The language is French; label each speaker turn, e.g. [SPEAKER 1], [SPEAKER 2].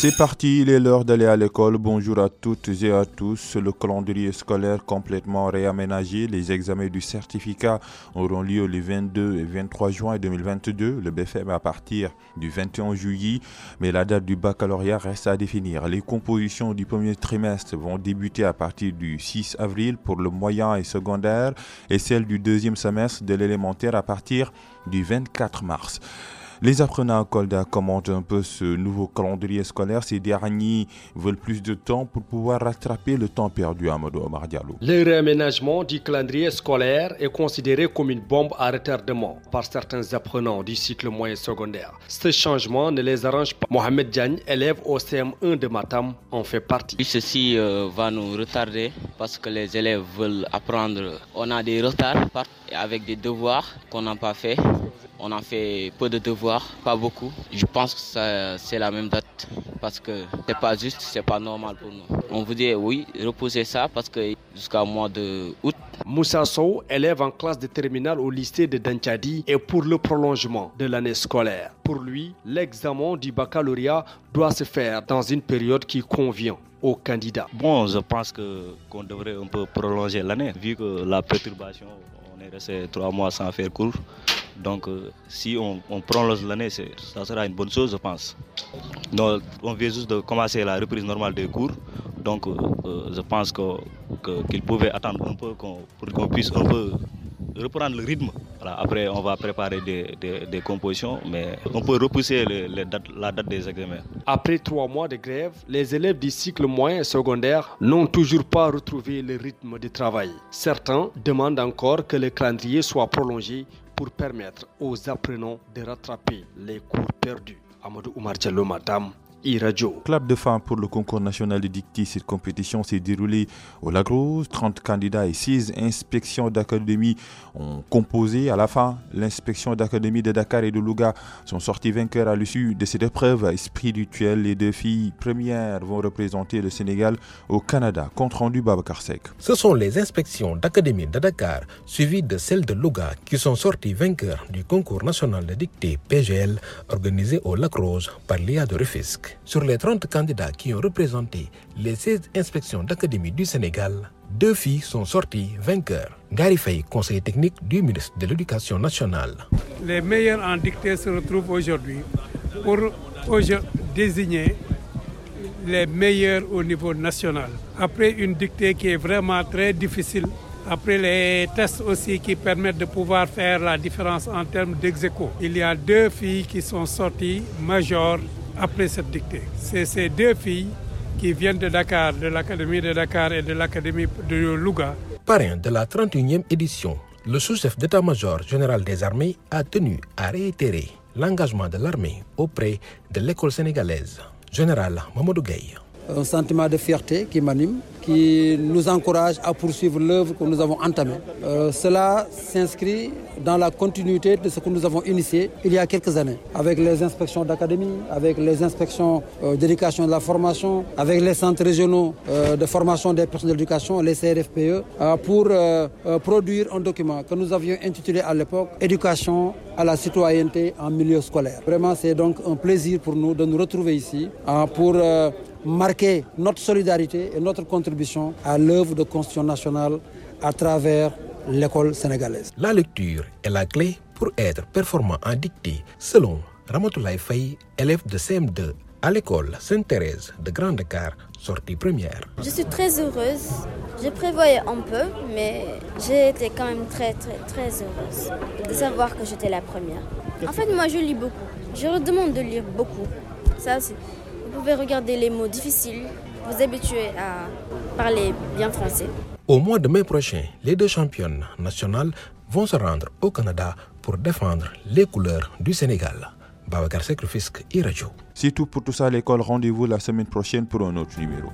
[SPEAKER 1] C'est parti, il est l'heure d'aller à l'école. Bonjour à toutes et à tous. Le calendrier scolaire complètement réaménagé. Les examens du certificat auront lieu les 22 et 23 juin 2022. Le BFM à partir du 21 juillet. Mais la date du baccalauréat reste à définir. Les compositions du premier trimestre vont débuter à partir du 6 avril pour le moyen et secondaire et celle du deuxième semestre de l'élémentaire à partir du 24 mars. Les apprenants à Kolda commentent un peu ce nouveau calendrier scolaire. Ces derniers veulent plus de temps pour pouvoir rattraper le temps perdu à Amadou Omar Diallo.
[SPEAKER 2] Le réaménagement du calendrier scolaire est considéré comme une bombe à retardement par certains apprenants du cycle moyen secondaire. Ce changement ne les arrange pas. Mohamed Diagne, élève au CM1 de Matam, en fait partie.
[SPEAKER 3] Ceci euh, va nous retarder parce que les élèves veulent apprendre. On a des retards avec des devoirs qu'on n'a pas fait. On a fait peu de devoirs, pas beaucoup. Je pense que c'est la même date parce que c'est pas juste, c'est pas normal pour nous. On vous dit oui, repousser ça parce que jusqu'à mois de août.
[SPEAKER 2] Moussa Sow, élève en classe de terminale au lycée de Danchadi, est pour le prolongement de l'année scolaire. Pour lui, l'examen du baccalauréat doit se faire dans une période qui convient aux candidats.
[SPEAKER 4] Bon, je pense que qu'on devrait un peu prolonger l'année vu que la perturbation, on est resté trois mois sans faire cours. Donc, euh, si on, prolonge l'année, ça sera une bonne chose, je pense. Donc, on vient juste de commencer la reprise normale des cours. Donc, euh, euh, je pense qu'il pouvait attendre un peu pour qu'on puisse un peu reprendre le rythme. Après, on va préparer des, compositions, mais on peut repousser la date des examens.
[SPEAKER 2] Après trois mois de grève, les élèves du cycle moyen et secondaire n'ont toujours pas retrouvé le rythme de travail. Certains demandent encore que le calendrier soit prolongé pour permettre aux apprenants de rattraper les cours perdus. Amadou Oumar Madame
[SPEAKER 1] Club de femmes pour le concours national de dictée. Cette compétition s'est déroulée au Lagros. 30 candidats et 6 inspections d'académie ont composé. À la fin, l'inspection d'académie de Dakar et de Louga sont sortis vainqueurs à l'issue de cette épreuve spirituelle. Les deux filles premières vont représenter le Sénégal au Canada. Compte rendu Babacar Sek.
[SPEAKER 5] Ce sont les inspections d'académie de Dakar suivies de celles de Louga qui sont sorties vainqueurs du concours national de dictée PGL organisé au Lacrose par l'IA de Rufisque. Sur les 30 candidats qui ont représenté les 16 inspections d'académie du Sénégal, deux filles sont sorties vainqueurs. Gary Faye, conseiller technique du ministre de l'Éducation nationale.
[SPEAKER 6] Les meilleurs en dictée se retrouvent aujourd'hui pour désigner les meilleurs au niveau national. Après une dictée qui est vraiment très difficile, après les tests aussi qui permettent de pouvoir faire la différence en termes d'exéco, il y a deux filles qui sont sorties majeures après cette dictée. C'est ces deux filles qui viennent de Dakar, de l'Académie de Dakar et de l'Académie de Louga.
[SPEAKER 5] Parrain de la 31e édition, le sous-chef d'état-major général des armées a tenu à réitérer l'engagement de l'armée auprès de l'école sénégalaise. Général Mamadou Gueye.
[SPEAKER 7] Un sentiment de fierté qui m'anime qui nous encourage à poursuivre l'œuvre que nous avons entamée. Euh, cela s'inscrit dans la continuité de ce que nous avons initié il y a quelques années, avec les inspections d'académie, avec les inspections euh, d'éducation de la formation, avec les centres régionaux euh, de formation des personnes d'éducation, les CRFPE, pour produire un document que nous avions intitulé à l'époque Éducation à la citoyenneté en milieu scolaire. Vraiment, c'est donc un plaisir pour nous de nous retrouver ici pour marquer notre solidarité et notre contribution à l'œuvre de construction nationale à travers l'école sénégalaise.
[SPEAKER 5] La lecture est la clé pour être performant en dictée, selon Ramatoulaye Faye, élève de CM2 à l'école Sainte-Thérèse de Grande Dakar, sortie première.
[SPEAKER 8] Je suis très heureuse. Je prévoyais un peu, mais j'ai été quand même très, très, très heureuse de savoir que j'étais la première. En fait, moi, je lis beaucoup. Je redemande de lire beaucoup. Ça, c'est vous pouvez regarder les mots difficiles, vous habituer à parler bien français.
[SPEAKER 5] Au mois de mai prochain, les deux championnes nationales vont se rendre au Canada pour défendre les couleurs du Sénégal. Babacar Sekrofisque, Radio.
[SPEAKER 1] C'est tout pour tout ça à l'école. Rendez-vous la semaine prochaine pour un autre numéro.